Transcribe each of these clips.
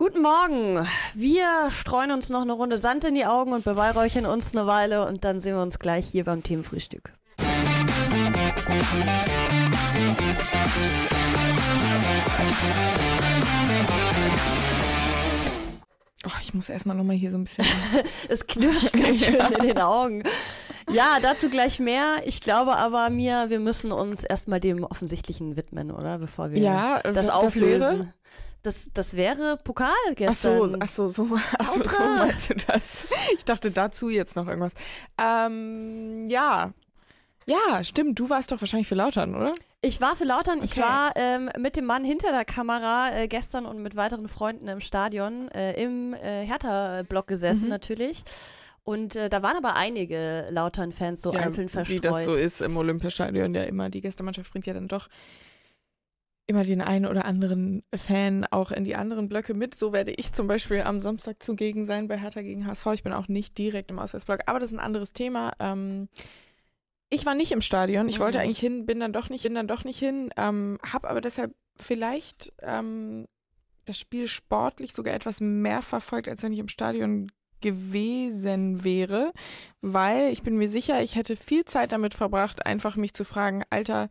Guten Morgen. Wir streuen uns noch eine Runde Sand in die Augen und beweihräuchern uns eine Weile und dann sehen wir uns gleich hier beim Themenfrühstück. Oh, ich muss erstmal nochmal hier so ein bisschen. es knirscht ganz schön in den Augen. Ja, dazu gleich mehr. Ich glaube aber mir, wir müssen uns erstmal dem Offensichtlichen widmen, oder? Bevor wir ja, das, das auflösen. Wäre? Das, das wäre Pokal gestern. Ach so, ach so, so, ach so, so meinst du das? Ich dachte dazu jetzt noch irgendwas. Ähm, ja. Ja, stimmt. Du warst doch wahrscheinlich für Lautern, oder? Ich war für Lautern. Okay. Ich war ähm, mit dem Mann hinter der Kamera äh, gestern und mit weiteren Freunden im Stadion äh, im äh, Hertha-Block gesessen mhm. natürlich. Und äh, da waren aber einige Lautern-Fans so ja, einzeln verstreut. Wie das so ist im Olympiastadion, ja immer. Die Gästemannschaft bringt ja dann doch immer den einen oder anderen Fan auch in die anderen Blöcke mit. So werde ich zum Beispiel am Samstag zugegen sein bei Hertha gegen HSV. Ich bin auch nicht direkt im Auswärtsblock, aber das ist ein anderes Thema. Ähm, ich war nicht im Stadion. Ich wollte mhm. eigentlich hin, bin dann doch nicht, bin dann doch nicht hin. Ähm, hab aber deshalb vielleicht ähm, das Spiel sportlich sogar etwas mehr verfolgt, als wenn ich im Stadion gewesen wäre, weil ich bin mir sicher, ich hätte viel Zeit damit verbracht, einfach mich zu fragen, Alter,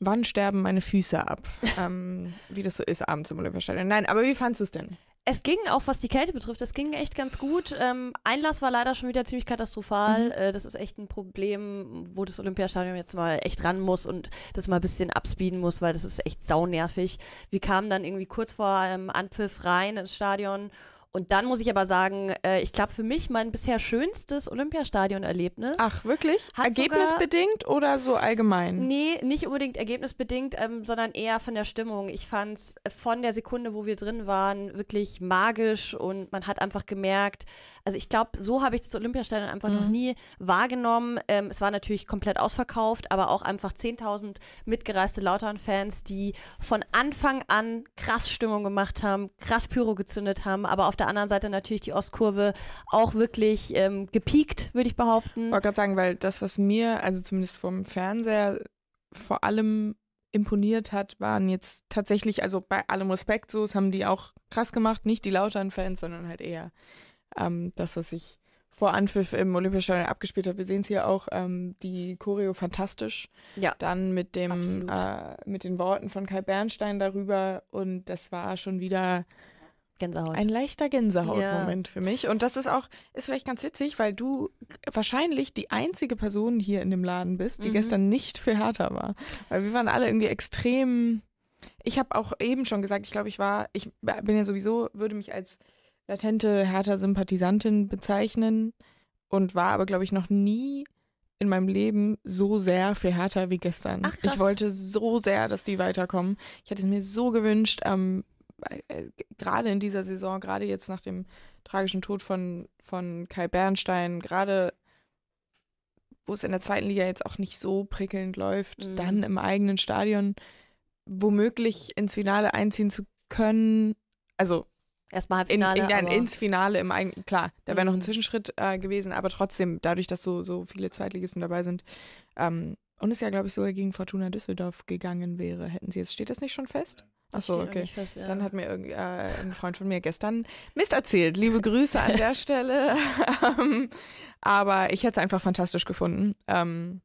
wann sterben meine Füße ab? ähm, wie das so ist abends im Olympiastadion. Nein, aber wie fandest du es denn? Es ging auch, was die Kälte betrifft, es ging echt ganz gut. Ähm, Einlass war leider schon wieder ziemlich katastrophal. Mhm. Äh, das ist echt ein Problem, wo das Olympiastadion jetzt mal echt ran muss und das mal ein bisschen abspeeden muss, weil das ist echt saunervig. Wir kamen dann irgendwie kurz vor ähm, Anpfiff rein ins Stadion und dann muss ich aber sagen, äh, ich glaube für mich mein bisher schönstes Olympiastadion-Erlebnis. Ach, wirklich? Ergebnisbedingt sogar, oder so allgemein? Nee, nicht unbedingt ergebnisbedingt, ähm, sondern eher von der Stimmung. Ich fand es von der Sekunde, wo wir drin waren, wirklich magisch und man hat einfach gemerkt, also ich glaube, so habe ich das Olympiastadion einfach mhm. noch nie wahrgenommen. Ähm, es war natürlich komplett ausverkauft, aber auch einfach 10.000 mitgereiste Lautern-Fans, die von Anfang an krass Stimmung gemacht haben, krass Pyro gezündet haben, aber auf der anderen Seite natürlich die Ostkurve auch wirklich ähm, gepiekt, würde ich behaupten. Ich wollte gerade sagen, weil das, was mir, also zumindest vom Fernseher, vor allem imponiert hat, waren jetzt tatsächlich, also bei allem Respekt so, das haben die auch krass gemacht, nicht die Lautern-Fans, sondern halt eher ähm, das, was sich vor Anpfiff im Olympiastadion abgespielt hat. Wir sehen es hier auch, ähm, die Choreo fantastisch. Ja. Dann mit dem, äh, mit den Worten von Kai Bernstein darüber und das war schon wieder Gänsehaut. Ein leichter Gänsehautmoment ja. für mich. Und das ist auch, ist vielleicht ganz witzig, weil du wahrscheinlich die einzige Person hier in dem Laden bist, die mhm. gestern nicht für Hertha war. Weil wir waren alle irgendwie extrem. Ich habe auch eben schon gesagt, ich glaube, ich war, ich bin ja sowieso, würde mich als latente Hertha-Sympathisantin bezeichnen und war aber, glaube ich, noch nie in meinem Leben so sehr für Hertha wie gestern. Ach, ich wollte so sehr, dass die weiterkommen. Ich hätte es mir so gewünscht, ähm, äh, gerade in dieser Saison, gerade jetzt nach dem tragischen Tod von, von Kai Bernstein, gerade wo es in der zweiten Liga jetzt auch nicht so prickelnd läuft, mhm. dann im eigenen Stadion womöglich ins Finale einziehen zu können. Also Erstmal Halbfinale. In, in, ins Finale im eigenen, klar, da wäre mhm. noch ein mhm. Zwischenschritt äh, gewesen, aber trotzdem, dadurch, dass so, so viele Zweitligisten dabei sind, ähm, und es ja, glaube ich, sogar gegen Fortuna Düsseldorf gegangen wäre, hätten sie jetzt, steht das nicht schon fest? Achso, okay. Fest, ja. Dann hat mir äh, ein Freund von mir gestern Mist erzählt. Liebe Grüße an der Stelle. Ähm, aber ich hätte es einfach fantastisch gefunden. Ähm,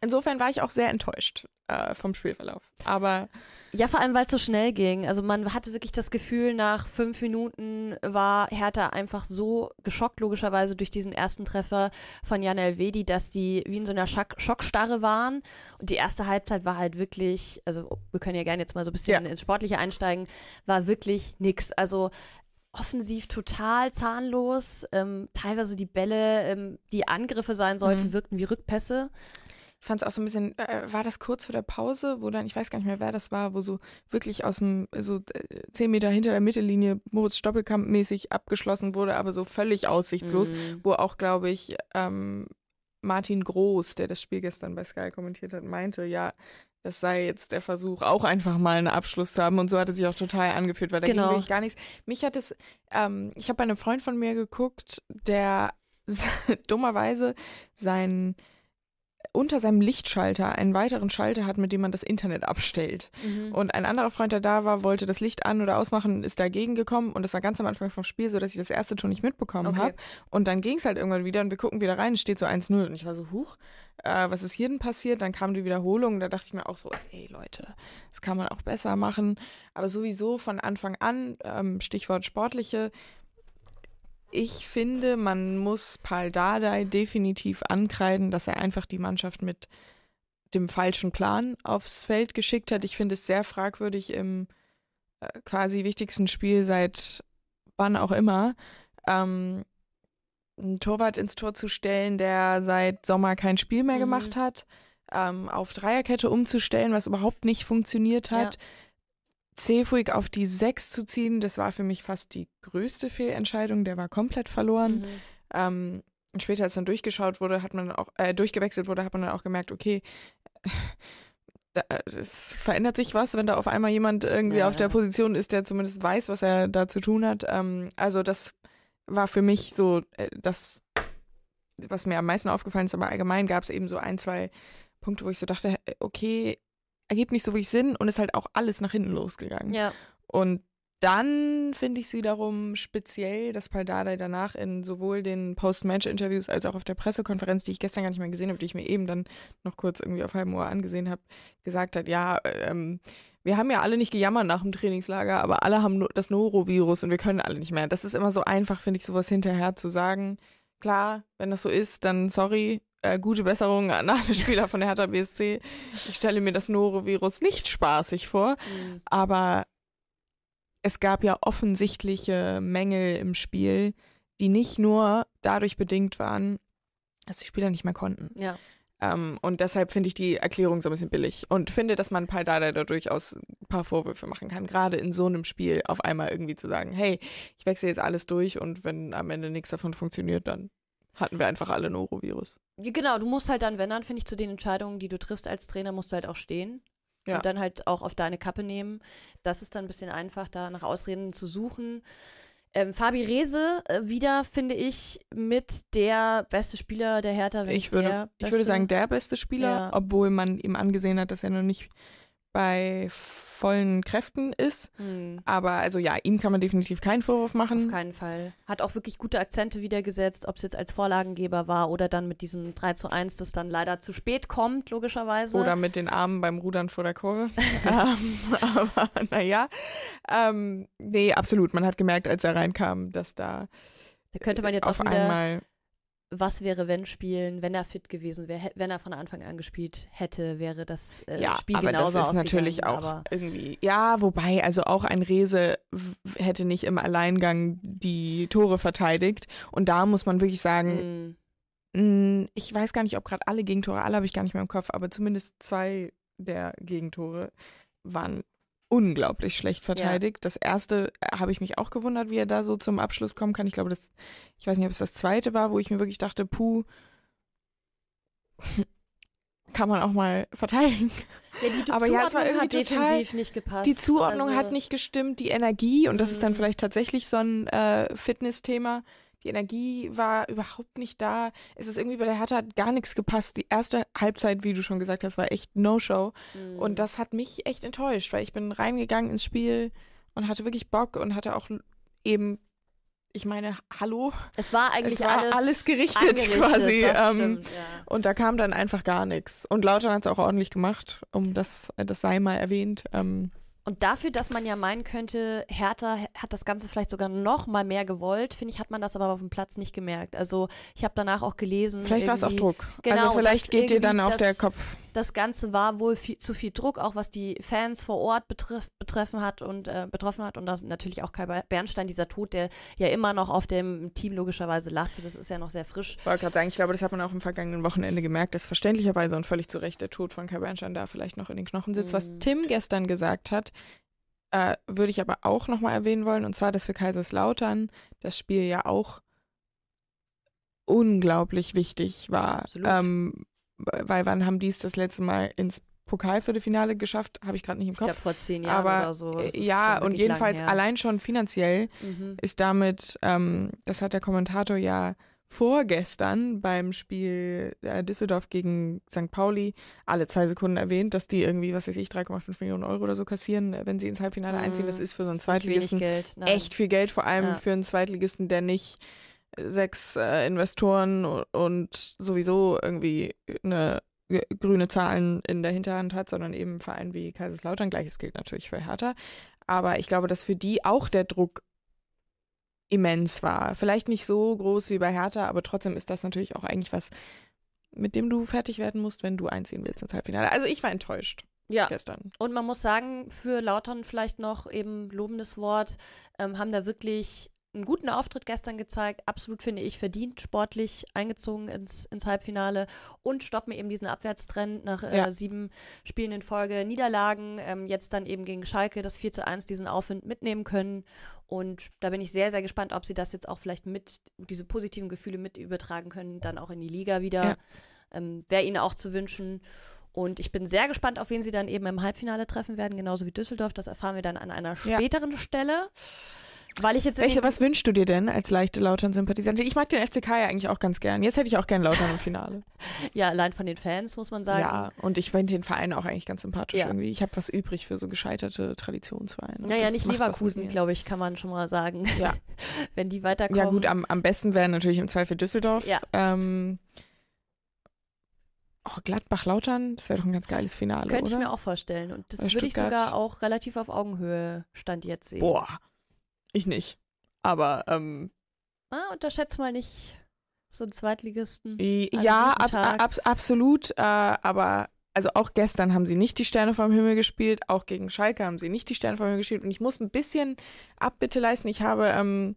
insofern war ich auch sehr enttäuscht äh, vom Spielverlauf. Aber ja, vor allem, weil es so schnell ging. Also man hatte wirklich das Gefühl, nach fünf Minuten war Hertha einfach so geschockt, logischerweise durch diesen ersten Treffer von Jan Elvedi, dass die wie in so einer Schock Schockstarre waren. Und die erste Halbzeit war halt wirklich, also wir können ja gerne jetzt mal so ein bisschen ja. ins Sportliche einsteigen, war wirklich nix. Also offensiv total zahnlos. Ähm, teilweise die Bälle, ähm, die Angriffe sein sollten, mhm. wirkten wie Rückpässe. Ich fand es auch so ein bisschen, äh, war das kurz vor der Pause, wo dann, ich weiß gar nicht mehr, wer das war, wo so wirklich aus dem, so äh, zehn Meter hinter der Mittellinie Moritz Stoppelkamp mäßig abgeschlossen wurde, aber so völlig aussichtslos, mhm. wo auch, glaube ich, ähm, Martin Groß, der das Spiel gestern bei Sky kommentiert hat, meinte, ja, das sei jetzt der Versuch, auch einfach mal einen Abschluss zu haben. Und so hat es sich auch total angefühlt, weil da genau. ging wirklich gar nichts. Mich hat es, ähm, ich habe bei einem Freund von mir geguckt, der dummerweise sein unter seinem Lichtschalter einen weiteren Schalter hat, mit dem man das Internet abstellt. Mhm. Und ein anderer Freund, der da war, wollte das Licht an- oder ausmachen, ist dagegen gekommen. Und das war ganz am Anfang vom Spiel so, dass ich das erste Ton nicht mitbekommen okay. habe. Und dann ging es halt irgendwann wieder und wir gucken wieder rein, es steht so 1-0. Und ich war so, huch, äh, was ist hier denn passiert? Dann kam die Wiederholung. Da dachte ich mir auch so, hey Leute, das kann man auch besser machen. Aber sowieso von Anfang an, ähm, Stichwort sportliche, ich finde, man muss Paul Dardai definitiv ankreiden, dass er einfach die Mannschaft mit dem falschen Plan aufs Feld geschickt hat. Ich finde es sehr fragwürdig im äh, quasi wichtigsten Spiel seit wann auch immer, ähm, einen Torwart ins Tor zu stellen, der seit Sommer kein Spiel mehr mhm. gemacht hat, ähm, auf Dreierkette umzustellen, was überhaupt nicht funktioniert hat. Ja. Cefuig auf die 6 zu ziehen, das war für mich fast die größte Fehlentscheidung. Der war komplett verloren. Mhm. Ähm, und später, als dann durchgeschaut wurde, hat man auch, äh, durchgewechselt wurde, hat man dann auch gemerkt, okay, es verändert sich was, wenn da auf einmal jemand irgendwie ja, auf der Position ist, der zumindest weiß, was er da zu tun hat. Ähm, also das war für mich so äh, das, was mir am meisten aufgefallen ist, aber allgemein gab es eben so ein, zwei Punkte, wo ich so dachte, okay, ergibt nicht so wirklich Sinn und ist halt auch alles nach hinten losgegangen. Ja. Und dann finde ich es wiederum speziell, dass Paldadei danach in sowohl den Post-Match-Interviews als auch auf der Pressekonferenz, die ich gestern gar nicht mehr gesehen habe, die ich mir eben dann noch kurz irgendwie auf halbem Ohr angesehen habe, gesagt hat, ja, ähm, wir haben ja alle nicht gejammert nach dem Trainingslager, aber alle haben das Norovirus und wir können alle nicht mehr. Das ist immer so einfach, finde ich, sowas hinterher zu sagen. Klar, wenn das so ist, dann sorry, äh, gute Besserung an alle Spieler von der Hertha BSC. Ich stelle mir das Norovirus nicht spaßig vor, mhm. aber es gab ja offensichtliche Mängel im Spiel, die nicht nur dadurch bedingt waren, dass die Spieler nicht mehr konnten. Ja. Ähm, und deshalb finde ich die Erklärung so ein bisschen billig und finde, dass man Paldada da durchaus ein paar Vorwürfe machen kann, gerade in so einem Spiel auf einmal irgendwie zu sagen, hey, ich wechsle jetzt alles durch und wenn am Ende nichts davon funktioniert, dann hatten wir einfach alle Norovirus. Genau, du musst halt dann, wenn dann, finde ich, zu den Entscheidungen, die du triffst als Trainer, musst du halt auch stehen. Ja. Und dann halt auch auf deine Kappe nehmen. Das ist dann ein bisschen einfach, da nach Ausreden zu suchen. Ähm, Fabi Rehse äh, wieder, finde ich, mit der beste Spieler der Hertha. Ich würde, ich würde sagen, der beste Spieler, ja. obwohl man ihm angesehen hat, dass er noch nicht bei vollen Kräften ist. Hm. Aber also ja, ihm kann man definitiv keinen Vorwurf machen. Auf keinen Fall. Hat auch wirklich gute Akzente wieder gesetzt, ob es jetzt als Vorlagengeber war oder dann mit diesem 3 zu 1, das dann leider zu spät kommt, logischerweise. Oder mit den Armen beim Rudern vor der Kurve. ähm, aber naja. Ähm, nee, absolut. Man hat gemerkt, als er reinkam, dass da. Da könnte man jetzt auf auch wieder einmal was wäre, wenn spielen, wenn er fit gewesen wäre, wenn er von Anfang an gespielt hätte, wäre das äh, ja, Spiel aber genauso das ist natürlich auch irgendwie. Ja, wobei, also auch ein Rese hätte nicht im Alleingang die Tore verteidigt. Und da muss man wirklich sagen, mm. ich weiß gar nicht, ob gerade alle Gegentore, alle habe ich gar nicht mehr im Kopf, aber zumindest zwei der Gegentore waren unglaublich schlecht verteidigt. Ja. Das erste äh, habe ich mich auch gewundert, wie er da so zum Abschluss kommen kann. Ich glaube, das, ich weiß nicht, ob es das zweite war, wo ich mir wirklich dachte, puh, kann man auch mal verteidigen. Ja, die Aber ja, es war irgendwie hat defensiv nicht gepasst. Die Zuordnung also, hat nicht gestimmt, die Energie, und das ist dann mhm. vielleicht tatsächlich so ein äh, Fitness-Thema. Die Energie war überhaupt nicht da. Es ist irgendwie bei der Hertha hat gar nichts gepasst. Die erste Halbzeit, wie du schon gesagt hast, war echt No-Show. Mhm. Und das hat mich echt enttäuscht, weil ich bin reingegangen ins Spiel und hatte wirklich Bock und hatte auch eben ich meine, hallo. Es war eigentlich es war alles, alles gerichtet quasi. Ähm, stimmt, ja. Und da kam dann einfach gar nichts. Und Lautern hat es auch ordentlich gemacht, um das, das sei mal erwähnt. Ähm, und dafür, dass man ja meinen könnte, Hertha hat das Ganze vielleicht sogar noch mal mehr gewollt, finde ich, hat man das aber auf dem Platz nicht gemerkt. Also ich habe danach auch gelesen. Vielleicht war es auch Druck. Genau, also vielleicht geht dir dann auch der Kopf. Das Ganze war wohl viel, zu viel Druck, auch was die Fans vor Ort betrifft, betreffen hat und äh, betroffen hat. Und das natürlich auch Kai Bernstein, dieser Tod, der ja immer noch auf dem Team logischerweise lastet. Das ist ja noch sehr frisch. Ich wollte gerade sagen, ich glaube, das hat man auch im vergangenen Wochenende gemerkt, dass verständlicherweise und völlig zu Recht der Tod von Kai Bernstein da vielleicht noch in den Knochen sitzt. Mhm. Was Tim gestern gesagt hat, äh, würde ich aber auch nochmal erwähnen wollen, und zwar, dass für Kaiserslautern das Spiel ja auch unglaublich wichtig war. Ähm, weil wann haben die es das letzte Mal ins Pokalviertelfinale geschafft? Habe ich gerade nicht im Kopf. Ich glaube vor zehn Jahren aber, oder so. Ja, und jedenfalls allein schon finanziell mhm. ist damit, ähm, das hat der Kommentator ja vorgestern beim Spiel äh, Düsseldorf gegen St. Pauli alle zwei Sekunden erwähnt, dass die irgendwie, was weiß ich, 3,5 Millionen Euro oder so kassieren, äh, wenn sie ins Halbfinale einziehen. Das ist für so einen Zweitligisten echt viel Geld, vor allem ja. für einen Zweitligisten, der nicht sechs äh, Investoren und sowieso irgendwie eine grüne Zahlen in der Hinterhand hat, sondern eben ein Verein wie Kaiserslautern. Gleiches gilt natürlich für Hertha. Aber ich glaube, dass für die auch der Druck immens war. Vielleicht nicht so groß wie bei Hertha, aber trotzdem ist das natürlich auch eigentlich was, mit dem du fertig werden musst, wenn du einziehen willst ins Halbfinale. Also ich war enttäuscht. Ja. Gestern. Und man muss sagen, für Lautern vielleicht noch eben lobendes Wort, ähm, haben da wirklich einen guten Auftritt gestern gezeigt. Absolut, finde ich, verdient sportlich eingezogen ins, ins Halbfinale und stoppen eben diesen Abwärtstrend nach äh, ja. sieben Spielen in Folge. Niederlagen, ähm, jetzt dann eben gegen Schalke das 4 zu 1 diesen Aufwind mitnehmen können. Und da bin ich sehr, sehr gespannt, ob sie das jetzt auch vielleicht mit, diese positiven Gefühle mit übertragen können, dann auch in die Liga wieder. Ja. Ähm, Wäre ihnen auch zu wünschen. Und ich bin sehr gespannt, auf wen sie dann eben im Halbfinale treffen werden, genauso wie Düsseldorf. Das erfahren wir dann an einer späteren ja. Stelle. Weil ich jetzt Welche, was wünschst du dir denn als leichte Lautern-Sympathisantin? Ich mag den FCK ja eigentlich auch ganz gern. Jetzt hätte ich auch gern Lautern im Finale. ja, allein von den Fans, muss man sagen. Ja, und ich finde den Verein auch eigentlich ganz sympathisch ja. irgendwie. Ich habe was übrig für so gescheiterte Traditionsvereine. Naja, nicht Leverkusen, glaube ich, kann man schon mal sagen. Ja. Wenn die weiterkommen. Ja, gut, am, am besten wäre natürlich im Zweifel Düsseldorf. Ja. Ähm, Oh, Gladbach-Lautern, das wäre doch ein ganz geiles Finale, Könnte oder? ich mir auch vorstellen. Und das würde ich sogar auch relativ auf Augenhöhe Stand jetzt sehen. Boah, ich nicht. Aber, ähm. Ah, unterschätzt mal nicht so einen Zweitligisten. Ja, ab, ab, absolut. Äh, aber also auch gestern haben sie nicht die Sterne vom Himmel gespielt, auch gegen Schalke haben sie nicht die Sterne vom Himmel gespielt. Und ich muss ein bisschen Abbitte leisten. Ich habe ähm,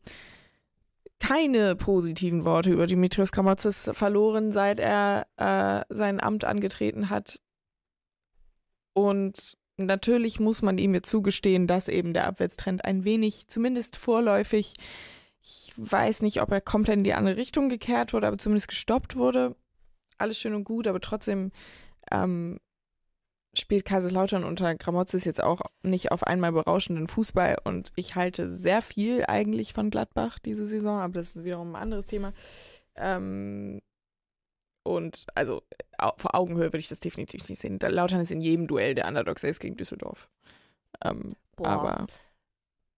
keine positiven Worte über Dimitrios Kramotzes verloren, seit er äh, sein Amt angetreten hat. Und natürlich muss man ihm jetzt zugestehen, dass eben der Abwärtstrend ein wenig, zumindest vorläufig, ich weiß nicht, ob er komplett in die andere Richtung gekehrt wurde, aber zumindest gestoppt wurde. Alles schön und gut, aber trotzdem ähm, spielt Kaiserslautern unter Gramozis jetzt auch nicht auf einmal berauschenden Fußball und ich halte sehr viel eigentlich von Gladbach diese Saison, aber das ist wiederum ein anderes Thema. Ähm, und also auf Augenhöhe würde ich das definitiv nicht sehen. Lautern ist in jedem Duell der Underdog, selbst gegen Düsseldorf. Ähm, aber.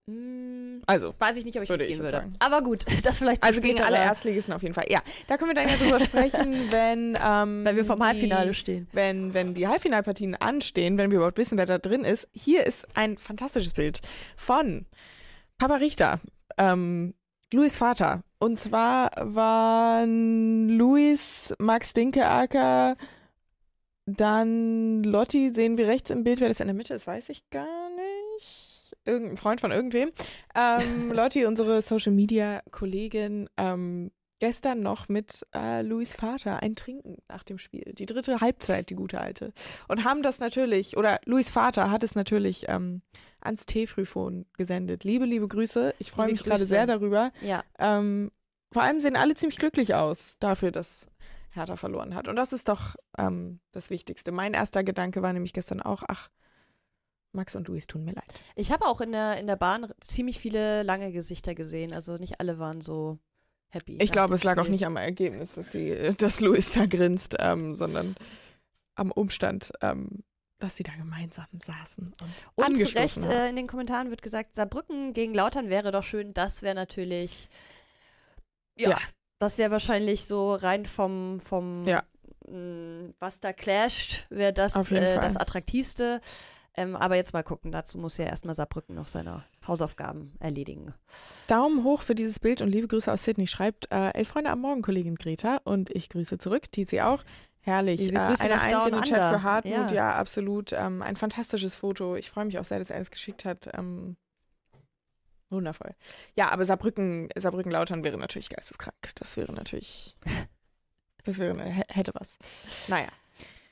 Hm, also. Weiß ich nicht, ob ich würde mitgehen ich würde. Sagen. Aber gut, das vielleicht Also gegen alle Erstligisten auf jeden Fall. Ja, da können wir dann ja drüber sprechen, wenn. Ähm, wenn wir vom Halbfinale die, stehen. Wenn, wenn die Halbfinalpartien anstehen, wenn wir überhaupt wissen, wer da drin ist. Hier ist ein fantastisches Bild von Papa Richter. Ähm, Louis Vater. Und zwar waren Louis, Max Dinkeacker, dann Lotti, sehen wir rechts im Bild, wer das in der Mitte ist, weiß ich gar nicht. Irgendein Freund von irgendwem. Ähm, Lotti, unsere Social Media Kollegin, ähm, gestern noch mit äh, Louis Vater ein Trinken nach dem Spiel. Die dritte Halbzeit, die gute alte. Und haben das natürlich, oder Louis Vater hat es natürlich ähm, ans T-Frühphone gesendet. Liebe, liebe Grüße. Ich freue mich gerade sehr darüber. Ja. Ähm, vor allem sehen alle ziemlich glücklich aus dafür, dass Hertha verloren hat. Und das ist doch ähm, das Wichtigste. Mein erster Gedanke war nämlich gestern auch, ach, Max und Luis tun mir leid. Ich habe auch in der, in der Bahn ziemlich viele lange Gesichter gesehen. Also nicht alle waren so happy. Ich glaube, es lag Spiel. auch nicht am Ergebnis, dass, die, dass Luis da grinst, ähm, sondern am Umstand, ähm, dass sie da gemeinsam saßen und, und zu Recht äh, in den Kommentaren wird gesagt, Saarbrücken gegen Lautern wäre doch schön. Das wäre natürlich, ja, ja. das wäre wahrscheinlich so rein vom, vom ja. mh, mm, was da clasht, wäre das äh, das Attraktivste. Ähm, aber jetzt mal gucken, dazu muss ja erstmal Saarbrücken noch seine Hausaufgaben erledigen. Daumen hoch für dieses Bild und liebe Grüße aus Sydney. Schreibt äh, Elf Freunde am Morgen, Kollegin Greta. Und ich grüße zurück, Tizi auch. Herrlich. Äh, eine Eins in den Chat für Hartmut, ja, ja absolut. Ähm, ein fantastisches Foto. Ich freue mich auch sehr, dass er es geschickt hat. Ähm, wundervoll. Ja, aber Saarbrücken, Saarbrücken-Lautern wäre natürlich geisteskrank. Das wäre natürlich, das wäre, hätte was. Naja.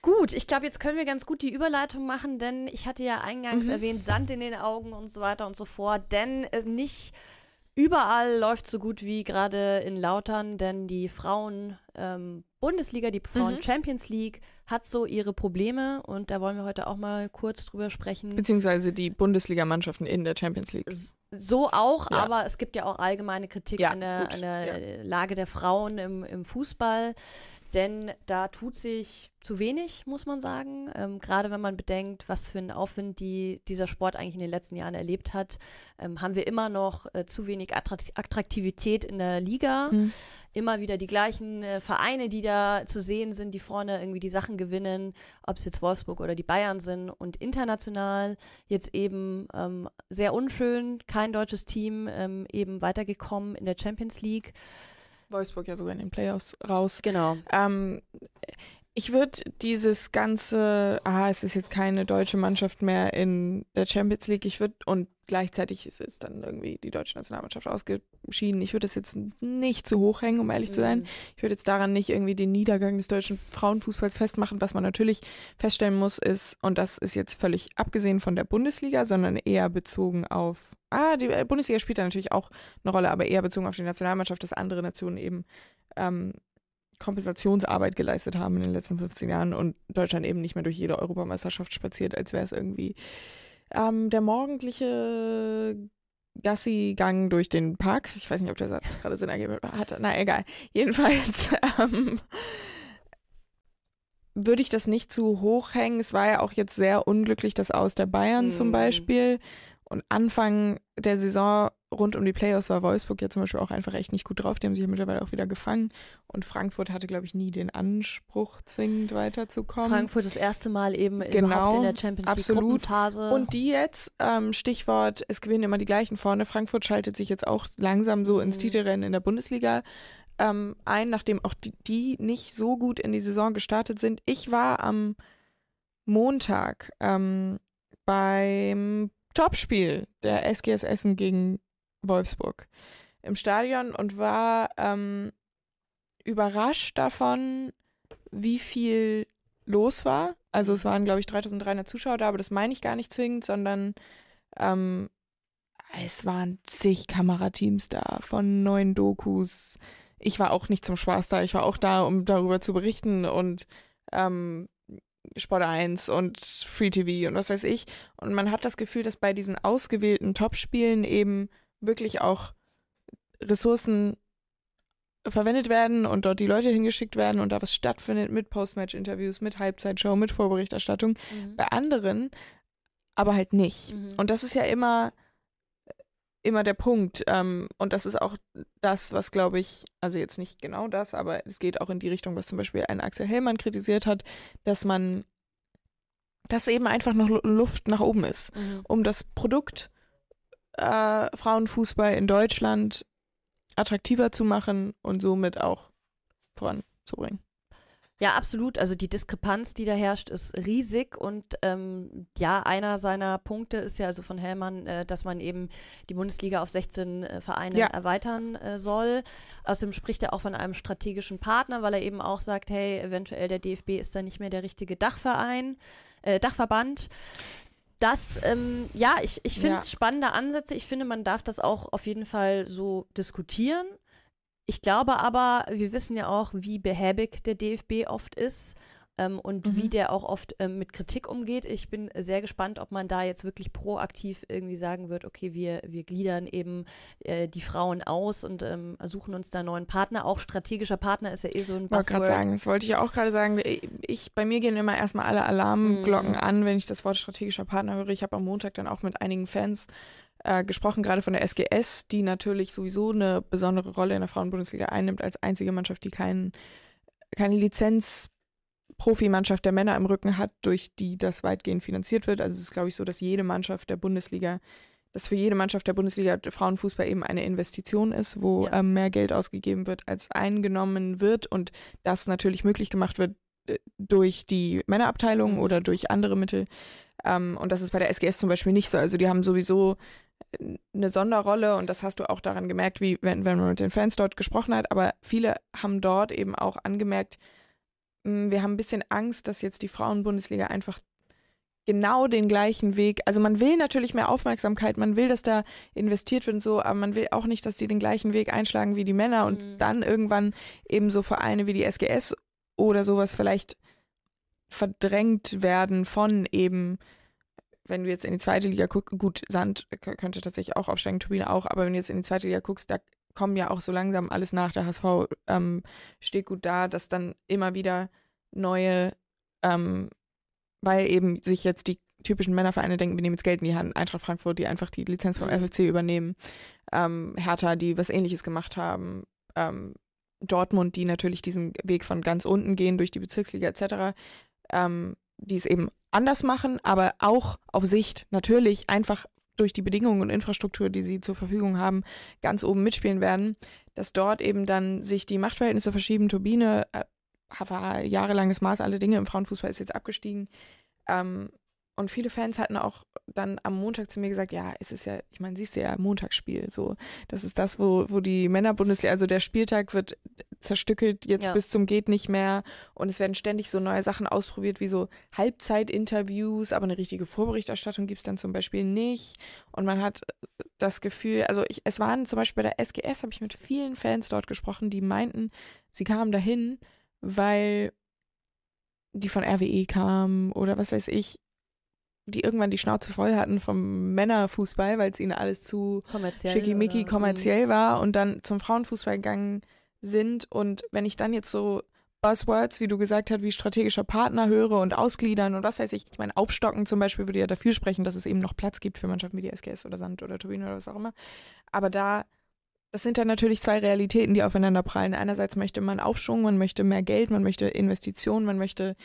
Gut, ich glaube, jetzt können wir ganz gut die Überleitung machen, denn ich hatte ja eingangs mhm. erwähnt, Sand in den Augen und so weiter und so fort, denn äh, nicht Überall läuft so gut wie gerade in Lautern, denn die Frauen ähm, Bundesliga, die Frauen mhm. Champions League hat so ihre Probleme und da wollen wir heute auch mal kurz drüber sprechen. Beziehungsweise die Bundesliga-Mannschaften in der Champions League. So auch, ja. aber es gibt ja auch allgemeine Kritik ja, an der, an der ja. Lage der Frauen im, im Fußball. Denn da tut sich zu wenig, muss man sagen. Ähm, Gerade wenn man bedenkt, was für einen Aufwind die, dieser Sport eigentlich in den letzten Jahren erlebt hat, ähm, haben wir immer noch äh, zu wenig Attraktivität in der Liga. Mhm. Immer wieder die gleichen äh, Vereine, die da zu sehen sind, die vorne irgendwie die Sachen gewinnen, ob es jetzt Wolfsburg oder die Bayern sind. Und international jetzt eben ähm, sehr unschön, kein deutsches Team ähm, eben weitergekommen in der Champions League. Wolfsburg ja sogar in den Playoffs raus. Genau. Ähm, ich würde dieses ganze, ah, es ist jetzt keine deutsche Mannschaft mehr in der Champions League, ich würde, und gleichzeitig ist es dann irgendwie die deutsche Nationalmannschaft ausgeschieden. Ich würde das jetzt nicht zu hoch hängen, um ehrlich mhm. zu sein. Mhm. Ich würde jetzt daran nicht irgendwie den Niedergang des deutschen Frauenfußballs festmachen. Was man natürlich feststellen muss, ist, und das ist jetzt völlig abgesehen von der Bundesliga, sondern eher bezogen auf, ah, die Bundesliga spielt da natürlich auch eine Rolle, aber eher bezogen auf die Nationalmannschaft, dass andere Nationen eben ähm, Kompensationsarbeit geleistet haben in den letzten 15 Jahren und Deutschland eben nicht mehr durch jede Europameisterschaft spaziert, als wäre es irgendwie ähm, der morgendliche Gassi-Gang durch den Park. Ich weiß nicht, ob der Satz gerade Sinn ergeben hat. Na, egal. Jedenfalls ähm, würde ich das nicht zu hoch hängen. Es war ja auch jetzt sehr unglücklich, das Aus der Bayern mm. zum mhm. Beispiel. Und Anfang der Saison rund um die Playoffs war Wolfsburg ja zum Beispiel auch einfach echt nicht gut drauf. Die haben sich ja mittlerweile auch wieder gefangen. Und Frankfurt hatte, glaube ich, nie den Anspruch, zwingend weiterzukommen. Frankfurt das erste Mal eben genau, in der Champions League absolut. Gruppenphase. Und die jetzt, ähm, Stichwort, es gewinnen immer die gleichen vorne. Frankfurt schaltet sich jetzt auch langsam so ins mhm. Titelrennen in der Bundesliga ähm, ein, nachdem auch die, die, nicht so gut in die Saison gestartet sind. Ich war am Montag ähm, beim Topspiel der SGS Essen gegen Wolfsburg im Stadion und war ähm, überrascht davon, wie viel los war. Also es waren, glaube ich, 3300 Zuschauer da, aber das meine ich gar nicht zwingend, sondern ähm, es waren zig Kamerateams da von neuen Dokus. Ich war auch nicht zum Spaß da, ich war auch da, um darüber zu berichten und ähm, Sport 1 und Free TV und was weiß ich. Und man hat das Gefühl, dass bei diesen ausgewählten Topspielen eben wirklich auch Ressourcen verwendet werden und dort die Leute hingeschickt werden und da was stattfindet mit Postmatch-Interviews, mit Halbzeitshow, mit Vorberichterstattung. Mhm. Bei anderen aber halt nicht. Mhm. Und das ist ja immer immer der Punkt. Ähm, und das ist auch das, was, glaube ich, also jetzt nicht genau das, aber es geht auch in die Richtung, was zum Beispiel ein Axel Hellmann kritisiert hat, dass man, dass eben einfach noch Luft nach oben ist, mhm. um das Produkt äh, Frauenfußball in Deutschland attraktiver zu machen und somit auch voranzubringen. Ja, absolut. Also die Diskrepanz, die da herrscht, ist riesig. Und ähm, ja, einer seiner Punkte ist ja also von Hellmann, äh, dass man eben die Bundesliga auf 16 äh, Vereine ja. erweitern äh, soll. Außerdem spricht er auch von einem strategischen Partner, weil er eben auch sagt, hey, eventuell der DFB ist da nicht mehr der richtige Dachverein, äh, Dachverband das, ähm, ja, ich, ich finde es ja. spannende Ansätze. Ich finde, man darf das auch auf jeden Fall so diskutieren. Ich glaube aber, wir wissen ja auch, wie behäbig der DFB oft ist ähm, und mhm. wie der auch oft ähm, mit Kritik umgeht. Ich bin sehr gespannt, ob man da jetzt wirklich proaktiv irgendwie sagen wird, okay, wir, wir gliedern eben äh, die Frauen aus und ähm, suchen uns da neuen Partner. Auch strategischer Partner ist ja eh so ein Buzzword. Ich gerade sagen, das wollte ich auch gerade sagen. Ich, bei mir gehen immer erstmal alle Alarmglocken mhm. an, wenn ich das Wort strategischer Partner höre. Ich habe am Montag dann auch mit einigen Fans äh, gesprochen, gerade von der SGS, die natürlich sowieso eine besondere Rolle in der Frauenbundesliga einnimmt, als einzige Mannschaft, die kein, keine Lizenz Profimannschaft der Männer im Rücken hat, durch die das weitgehend finanziert wird. Also es ist, glaube ich, so, dass jede Mannschaft der Bundesliga, dass für jede Mannschaft der Bundesliga Frauenfußball eben eine Investition ist, wo ja. ähm, mehr Geld ausgegeben wird, als eingenommen wird und das natürlich möglich gemacht wird äh, durch die Männerabteilung mhm. oder durch andere Mittel. Ähm, und das ist bei der SGS zum Beispiel nicht so. Also die haben sowieso äh, eine Sonderrolle und das hast du auch daran gemerkt, wie wenn, wenn man mit den Fans dort gesprochen hat. Aber viele haben dort eben auch angemerkt, wir haben ein bisschen Angst, dass jetzt die Frauenbundesliga einfach genau den gleichen Weg. Also man will natürlich mehr Aufmerksamkeit, man will, dass da investiert wird und so, aber man will auch nicht, dass die den gleichen Weg einschlagen wie die Männer und mhm. dann irgendwann eben so Vereine wie die SGS oder sowas vielleicht verdrängt werden von eben, wenn du jetzt in die zweite Liga guckst, gut, Sand könnte tatsächlich auch aufsteigen, Turbine auch, aber wenn du jetzt in die zweite Liga guckst, da kommen ja auch so langsam alles nach. Der HSV ähm, steht gut da, dass dann immer wieder neue, ähm, weil eben sich jetzt die typischen Männervereine denken, wir nehmen jetzt Geld in die Hand. Eintracht Frankfurt, die einfach die Lizenz vom mhm. FFC übernehmen. Ähm, Hertha, die was ähnliches gemacht haben. Ähm, Dortmund, die natürlich diesen Weg von ganz unten gehen durch die Bezirksliga etc., ähm, die es eben anders machen, aber auch auf Sicht natürlich einfach durch die Bedingungen und Infrastruktur, die sie zur Verfügung haben, ganz oben mitspielen werden, dass dort eben dann sich die Machtverhältnisse verschieben. Turbine äh, war jahrelang Maß aller Dinge im Frauenfußball, ist jetzt abgestiegen. Ähm, und viele Fans hatten auch dann am Montag zu mir gesagt, ja, es ist ja, ich meine, siehst du ja, Montagsspiel. So, das ist das, wo, wo die Männerbundesliga, also der Spieltag wird zerstückelt jetzt ja. bis zum geht nicht mehr und es werden ständig so neue Sachen ausprobiert, wie so Halbzeitinterviews, aber eine richtige Vorberichterstattung gibt es dann zum Beispiel nicht. Und man hat das Gefühl, also ich, es waren zum Beispiel bei der SGS, habe ich mit vielen Fans dort gesprochen, die meinten, sie kamen dahin, weil die von RWE kamen oder was weiß ich, die irgendwann die Schnauze voll hatten vom Männerfußball, weil es ihnen alles zu schickimicki kommerziell war und dann zum Frauenfußball gegangen sind. Und wenn ich dann jetzt so Buzzwords, wie du gesagt hast, wie strategischer Partner höre und ausgliedern und was weiß ich, ich meine, aufstocken zum Beispiel würde ja dafür sprechen, dass es eben noch Platz gibt für Mannschaften wie die SGS oder Sand oder Turbine oder was auch immer. Aber da, das sind dann natürlich zwei Realitäten, die aufeinander prallen. Einerseits möchte man Aufschwung, man möchte mehr Geld, man möchte Investitionen, man möchte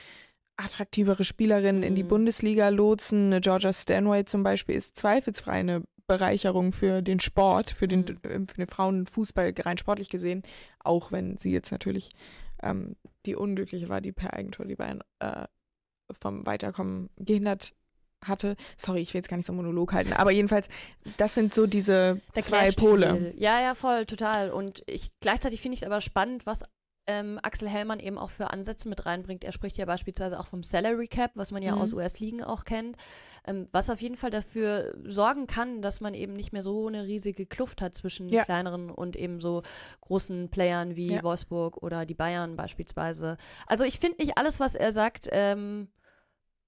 attraktivere Spielerinnen in die mhm. Bundesliga lotsen. Eine Georgia Stanway zum Beispiel ist zweifelsfrei eine Bereicherung für den Sport, für den, mhm. Äh, für den Frauenfußball rein sportlich gesehen, auch wenn sie jetzt natürlich ähm, die Unglückliche war, die per Eigentor die Bayern äh, vom Weiterkommen gehindert hatte. Sorry, ich will jetzt gar nicht so einen Monolog halten, aber jedenfalls, das sind so diese Der zwei Pole. Ja, ja, voll, total. Und ich gleichzeitig finde ich es aber spannend, was ähm, Axel Hellmann eben auch für Ansätze mit reinbringt. Er spricht ja beispielsweise auch vom Salary Cap, was man ja mhm. aus US-Ligen auch kennt, ähm, was auf jeden Fall dafür sorgen kann, dass man eben nicht mehr so eine riesige Kluft hat zwischen ja. kleineren und eben so großen Playern wie ja. Wolfsburg oder die Bayern beispielsweise. Also ich finde nicht alles, was er sagt, ähm,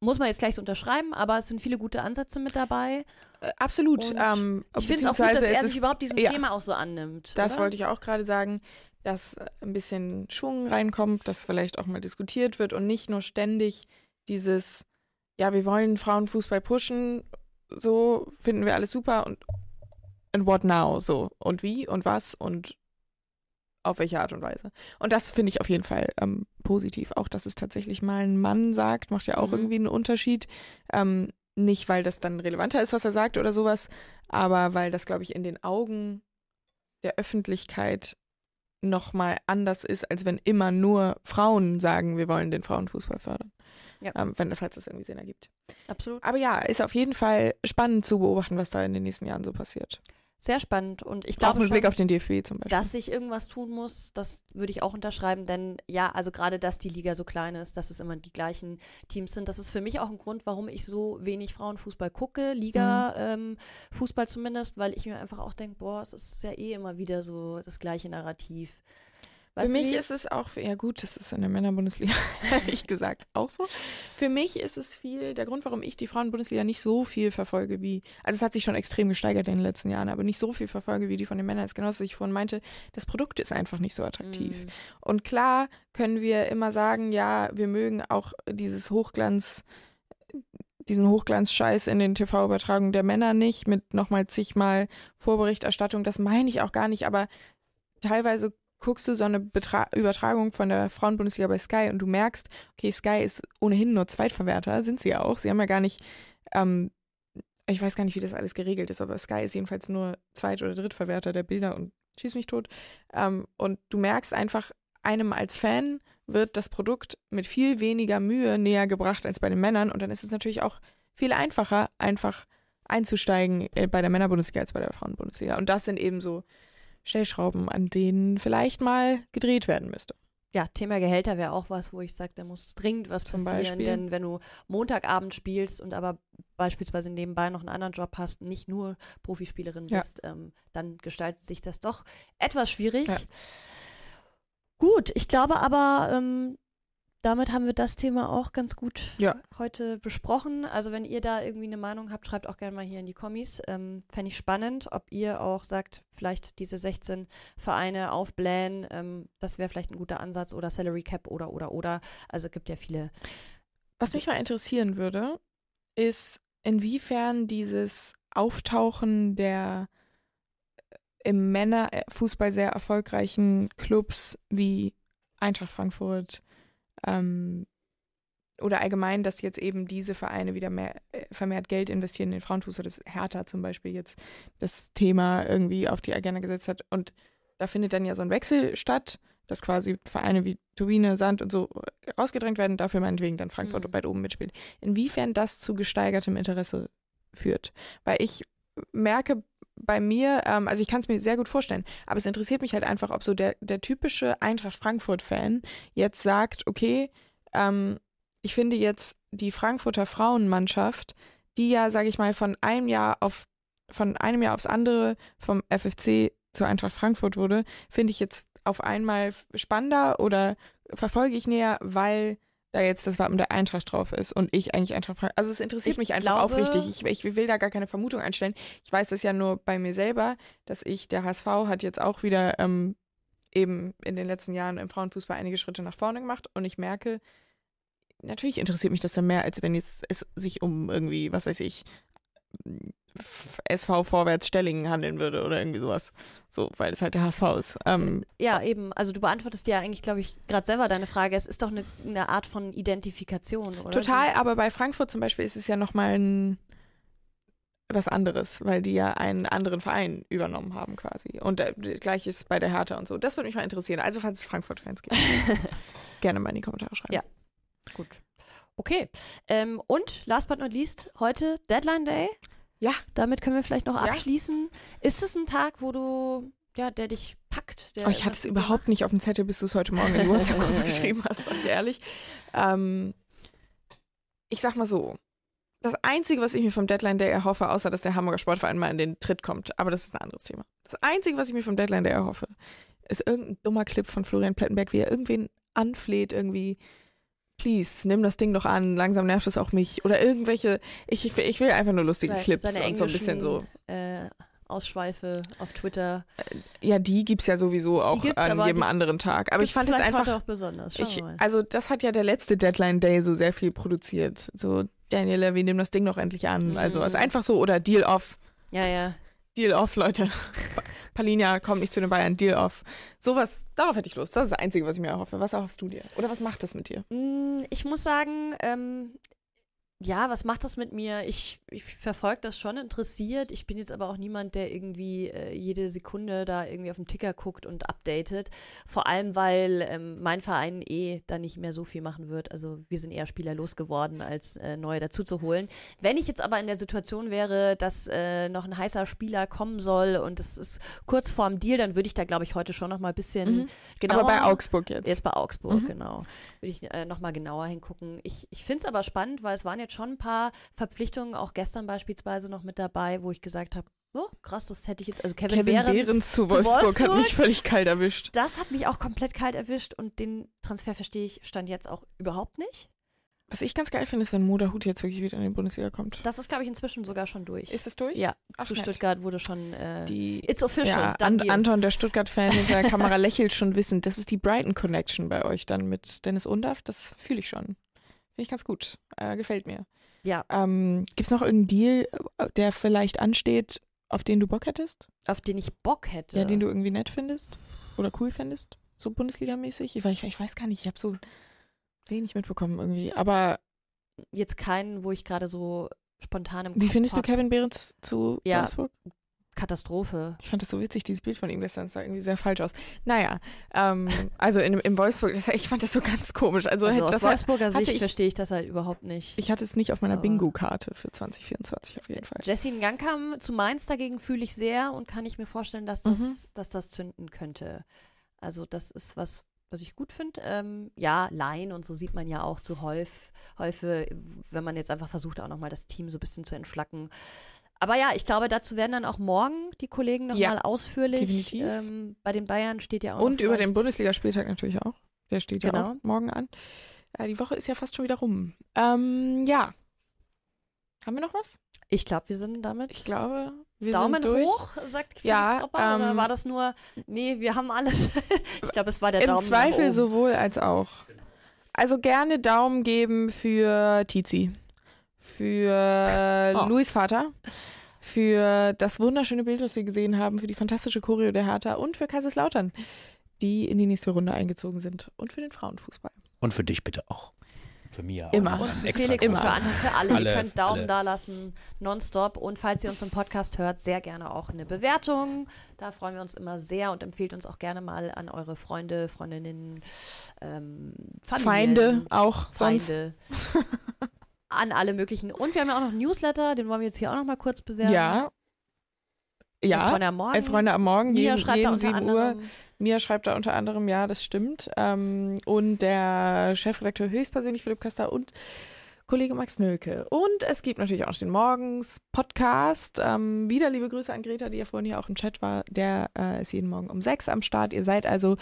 muss man jetzt gleich so unterschreiben, aber es sind viele gute Ansätze mit dabei. Äh, absolut. Ähm, ich finde es auch gut, dass er sich überhaupt diesem ja, Thema auch so annimmt. Das oder? wollte ich auch gerade sagen dass ein bisschen Schwung reinkommt, dass vielleicht auch mal diskutiert wird und nicht nur ständig dieses, ja, wir wollen Frauenfußball pushen, so finden wir alles super und and what now, so und wie und was und auf welche Art und Weise. Und das finde ich auf jeden Fall ähm, positiv. Auch, dass es tatsächlich mal ein Mann sagt, macht ja auch mhm. irgendwie einen Unterschied. Ähm, nicht, weil das dann relevanter ist, was er sagt oder sowas, aber weil das, glaube ich, in den Augen der Öffentlichkeit nochmal anders ist, als wenn immer nur Frauen sagen, wir wollen den Frauenfußball fördern. Ja. Ähm, wenn, falls das irgendwie Sinn ergibt. Absolut. Aber ja, ist auf jeden Fall spannend zu beobachten, was da in den nächsten Jahren so passiert. Sehr spannend und ich glaube auch mit Blick auf den DFB zum Beispiel. Dass sich irgendwas tun muss, das würde ich auch unterschreiben, denn ja, also gerade, dass die Liga so klein ist, dass es immer die gleichen Teams sind, das ist für mich auch ein Grund, warum ich so wenig Frauenfußball gucke, Liga-Fußball mhm. ähm, zumindest, weil ich mir einfach auch denke, boah, es ist ja eh immer wieder so das gleiche Narrativ. Weißt Für mich ist es auch, ja gut, das ist in der Männerbundesliga, ehrlich gesagt, auch so. Für mich ist es viel, der Grund, warum ich die Frauenbundesliga nicht so viel verfolge wie, also es hat sich schon extrem gesteigert in den letzten Jahren, aber nicht so viel verfolge wie die von den Männern, ist genau, was ich vorhin meinte, das Produkt ist einfach nicht so attraktiv. Mm. Und klar können wir immer sagen, ja, wir mögen auch dieses Hochglanz, diesen Hochglanzscheiß in den TV-Übertragungen der Männer nicht, mit nochmal zigmal Vorberichterstattung, das meine ich auch gar nicht, aber teilweise guckst du so eine Betra Übertragung von der Frauenbundesliga bei Sky und du merkst, okay, Sky ist ohnehin nur Zweitverwerter, sind sie ja auch. Sie haben ja gar nicht, ähm, ich weiß gar nicht, wie das alles geregelt ist, aber Sky ist jedenfalls nur Zweit- oder Drittverwerter der Bilder und schieß mich tot. Ähm, und du merkst einfach, einem als Fan wird das Produkt mit viel weniger Mühe näher gebracht als bei den Männern und dann ist es natürlich auch viel einfacher, einfach einzusteigen äh, bei der Männerbundesliga als bei der Frauenbundesliga. Und das sind eben so Stellschrauben, an denen vielleicht mal gedreht werden müsste. ja, Thema Gehälter wäre auch was, wo ich sage, da muss dringend was Zum passieren. Beispiel? Denn wenn du Montagabend spielst und aber beispielsweise nebenbei noch einen anderen Job hast, nicht nur Profispielerin Ja. bist, ähm, dann gestaltet sich das doch etwas schwierig. Ja. Gut, ich glaube aber, ähm, damit haben wir das Thema auch ganz gut Ja. heute besprochen. Also wenn ihr da irgendwie eine Meinung habt, schreibt auch gerne mal hier in die Kommis. Ähm, Fände ich spannend, ob ihr auch sagt, vielleicht diese 16 Vereine aufblähen. Ähm, das wäre vielleicht ein guter Ansatz oder Salary Cap oder oder oder. Also es gibt ja viele. Was mich mal interessieren würde, ist, inwiefern dieses Auftauchen der äh, im Männerfußball sehr erfolgreichen Clubs wie Eintracht Frankfurt ähm, oder allgemein, dass jetzt eben diese Vereine wieder mehr äh, vermehrt Geld investieren in den Frauenfußball, das Hertha zum Beispiel jetzt das Thema irgendwie auf die Agenda gesetzt hat. Und da findet dann ja so ein Wechsel statt, dass quasi Vereine wie Turbine, Sand und so rausgedrängt werden, dafür meinetwegen dann Frankfurt Mhm. weit oben mitspielt. Inwiefern das zu gesteigertem Interesse führt. Weil ich merke bei mir, ähm, also ich kann es mir sehr gut vorstellen, aber es interessiert mich halt einfach, ob so der, der typische Eintracht Frankfurt-Fan jetzt sagt, okay, ähm, ich finde jetzt die Frankfurter Frauenmannschaft, die ja, sage ich mal, von einem Jahr auf von einem Jahr aufs andere vom FFC zu Eintracht Frankfurt wurde, finde ich jetzt auf einmal spannender oder verfolge ich näher, weil da jetzt das Wappen der Eintracht drauf ist und ich eigentlich Eintracht Frankfurt. Also es interessiert Ich mich einfach glaube- aufrichtig. Ich, ich will da gar keine Vermutung einstellen. Ich weiß es ja nur bei mir selber, dass ich, der HSV hat jetzt auch wieder ähm, eben in den letzten Jahren im Frauenfußball einige Schritte nach vorne gemacht und ich merke, natürlich interessiert mich das dann mehr, als wenn jetzt es sich um irgendwie, was weiß ich, SV Vorwärts Stellingen handeln würde oder irgendwie sowas. So, weil es halt der HSV ist. Ähm, Ja, eben. Also du beantwortest ja eigentlich, glaube ich, gerade selber deine Frage. Es ist doch eine, eine Art von Identifikation, oder? total, aber bei Frankfurt zum Beispiel ist es ja nochmal ein was anderes, weil die ja einen anderen Verein übernommen haben quasi. Und äh, gleiches bei der Hertha und so. Das würde mich mal interessieren. Also, falls es Frankfurt-Fans gibt, gerne mal in die Kommentare schreiben. Ja. Gut. Okay. Ähm, und last but not least, heute Deadline Day. Ja. Damit können wir vielleicht noch Ja. abschließen. Ist es ein Tag, wo du, ja, der dich packt? Der Oh, ich hatte es überhaupt nicht auf dem Zettel, bis du es heute Morgen in die WhatsApp-Gruppe geschrieben hast, sag ich ehrlich. Ähm, ich sag mal so. Das Einzige, was ich mir vom Deadline Day erhoffe, außer dass der Hamburger Sportverein mal in den Tritt kommt, aber das ist ein anderes Thema. Das Einzige, was ich mir vom Deadline Day erhoffe, ist irgendein dummer Clip von Florian Plettenberg, wie er irgendwen anfleht, irgendwie, please, nimm das Ding doch an, langsam nervt es auch mich. Oder irgendwelche, ich, ich, will einfach nur lustige Seine- Clips und so ein bisschen so. Äh, Ausschweife auf Twitter. Ja, die gibt's ja sowieso auch an jedem anderen Tag. Aber ich fand es einfach auch besonders. Schauen Ich, also das hat ja der letzte Deadline Day so sehr viel produziert. So, Daniel Levy, nimm das Ding doch endlich an. Also es ist Mhm. einfach so, oder Deal off. Ja, ja. Deal off, Leute. Palinja kommt nicht zu den Bayern, Deal off. Sowas, darauf hätte ich Lust. Das ist das Einzige, was ich mir erhoffe. Was erhoffst du dir? Oder was macht das mit dir? Mm, Ich muss sagen, ähm, ja, was macht das mit mir? Ich, ich verfolge das schon interessiert. Ich bin jetzt aber auch niemand, der irgendwie äh, jede Sekunde da irgendwie auf dem Ticker guckt und updatet. Vor allem, weil ähm, mein Verein eh da nicht mehr so viel machen wird. Also wir sind eher Spieler losgeworden, als äh, neue dazu zu holen. Wenn ich jetzt aber in der Situation wäre, dass äh, noch ein heißer Spieler kommen soll und es ist kurz vorm Deal, dann würde ich da, glaube ich, heute schon noch mal ein bisschen Mhm. genauer... Aber bei Augsburg jetzt. Jetzt bei Augsburg, Mhm. genau. Würde ich äh, nochmal genauer hingucken. Ich, ich finde es aber spannend, weil es waren jetzt schon ein paar Verpflichtungen, auch gestern beispielsweise noch mit dabei, wo ich gesagt habe, oh, krass, das hätte ich jetzt, also Kevin, Kevin Behrens, Behrens zu Wolfsburg, hat mich völlig kalt erwischt. Das hat mich auch komplett kalt erwischt und den Transfer verstehe ich, stand jetzt auch überhaupt nicht. Was ich ganz geil finde, ist, wenn Moda Hut jetzt wirklich wieder in die Bundesliga kommt. Das ist, glaube ich, inzwischen sogar schon durch. Ist es durch? ja, Ach, zu nett. Stuttgart wurde schon, äh, Die it's official, Ja, An. Anton, der Stuttgart-Fan mit der Kamera lächelt schon wissend. Das ist die Brighton Connection bei euch dann mit Dennis Undaff. Das fühle ich schon. Finde ich ganz gut. Äh, gefällt mir. Ja. Ähm, Gibt es noch irgendeinen Deal, der vielleicht ansteht, auf den du Bock hättest? auf den ich Bock hätte. Ja, den du irgendwie nett findest? Oder cool findest? So Bundesliga-mäßig? Ich, ich, ich weiß gar nicht. Ich habe so wenig mitbekommen irgendwie. Aber jetzt keinen, wo ich gerade so spontan im wie Kopf findest du hab. Kevin Behrens zu Ja. Wolfsburg? Katastrophe. Ich fand das so witzig, dieses Bild von ihm gestern sah irgendwie sehr falsch aus. Naja, ähm, also in, in Wolfsburg, das, ich fand das so ganz komisch. Also, Also aus Wolfsburger Sicht ich- verstehe ich das halt überhaupt nicht. ich hatte es nicht auf meiner Bingo-Karte für 2024 auf jeden Fall. Jesse Ngankam zu Mainz dagegen fühle ich sehr und kann ich mir vorstellen, dass das, dass das zünden könnte. Also das ist was, was ich gut finde. Ähm, ja, Laien und so sieht man ja auch zu häufig, wenn man jetzt einfach versucht, auch nochmal das Team so ein bisschen zu entschlacken. Aber ja, ich glaube, dazu werden dann auch morgen die Kollegen nochmal ja, ausführlich. Ähm, bei den Bayern steht ja auch. Und über den Bundesligaspieltag natürlich auch. Der steht genau. ja auch morgen an. Äh, die Woche ist ja fast schon wieder rum. Ähm, ja. Haben wir noch was? Ich glaube, wir sind damit. Ich glaube, wir Daumen sind durch. hoch, sagt Felix ja, Gropper, ähm, oder war das nur, nee, wir haben alles. ich glaube, es war der Im Daumen Im Zweifel sowohl als auch. Also gerne Daumen geben für Tizi, für oh. Luis Vater, für das wunderschöne Bild, das Sie gesehen haben, für die fantastische Choreo der Hertha und für Kaiserslautern, die in die nächste Runde eingezogen sind und für den Frauenfußball. Und für dich bitte auch. Für mich auch. Immer. Und für Felix immer. und für, andere, für alle. alle. Ihr könnt Daumen alle. da lassen, nonstop. Und falls ihr uns im Podcast hört, sehr gerne auch eine Bewertung. Da freuen wir uns immer sehr und empfehlt uns auch gerne mal an eure Freunde, Freundinnen, ähm, Feinde auch. Feinde. an alle möglichen. Und wir haben ja auch noch einen Newsletter, den wollen wir jetzt hier auch noch mal kurz bewerben. Ja. Ja. Freunde am Morgen. Freunde am Morgen, Mia jeden, jeden 7 Uhr. Mia schreibt da unter anderem, ja, das stimmt. Ähm, und der Chefredakteur höchstpersönlich Philipp Köster und Kollege Max Nölke. Und es gibt natürlich auch den Morgens-Podcast. Ähm, wieder liebe Grüße an Greta, die ja vorhin hier auch im Chat war. Der äh, ist jeden Morgen um sechs am Start. Ihr seid also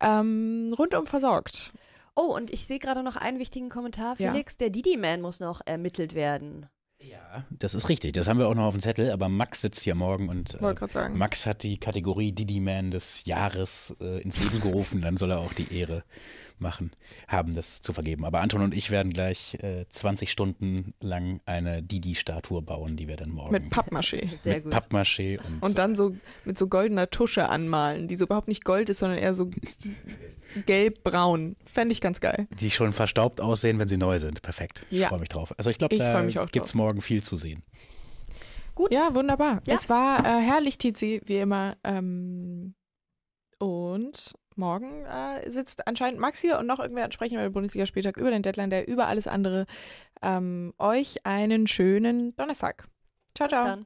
ähm, rundum versorgt. Oh, und ich sehe gerade noch einen wichtigen Kommentar, Felix. Ja. Der Didi-Man muss noch ermittelt werden. Ja, das ist richtig. Das haben wir auch noch auf dem Zettel. Aber Max sitzt hier morgen und äh, Max hat die Kategorie Didi Man des Jahres äh, ins Leben gerufen. Dann soll er auch die Ehre machen, haben das zu vergeben. Aber Anton und ich werden gleich äh, 20 Stunden lang eine Didi-Statue bauen, die wir dann morgen. Mit Pappmaché. Sehr mit gut. Pappmaché und, und dann so mit so goldener Tusche anmalen, die so überhaupt nicht Gold ist, sondern eher so gelb-braun. Fände ich ganz geil. Die schon verstaubt aussehen, wenn sie neu sind. Perfekt. Ich ja. freue mich drauf. Also ich glaube, da gibt es morgen viel zu sehen. Gut. Ja, wunderbar. Ja. Es war äh, herrlich, Tizi, wie immer. Ähm, und morgen äh, sitzt anscheinend Max hier und noch irgendwer entsprechend über den Bundesligaspieltag, über den Deadline, der über alles andere. Ähm, euch einen schönen Donnerstag. Ciao, ciao.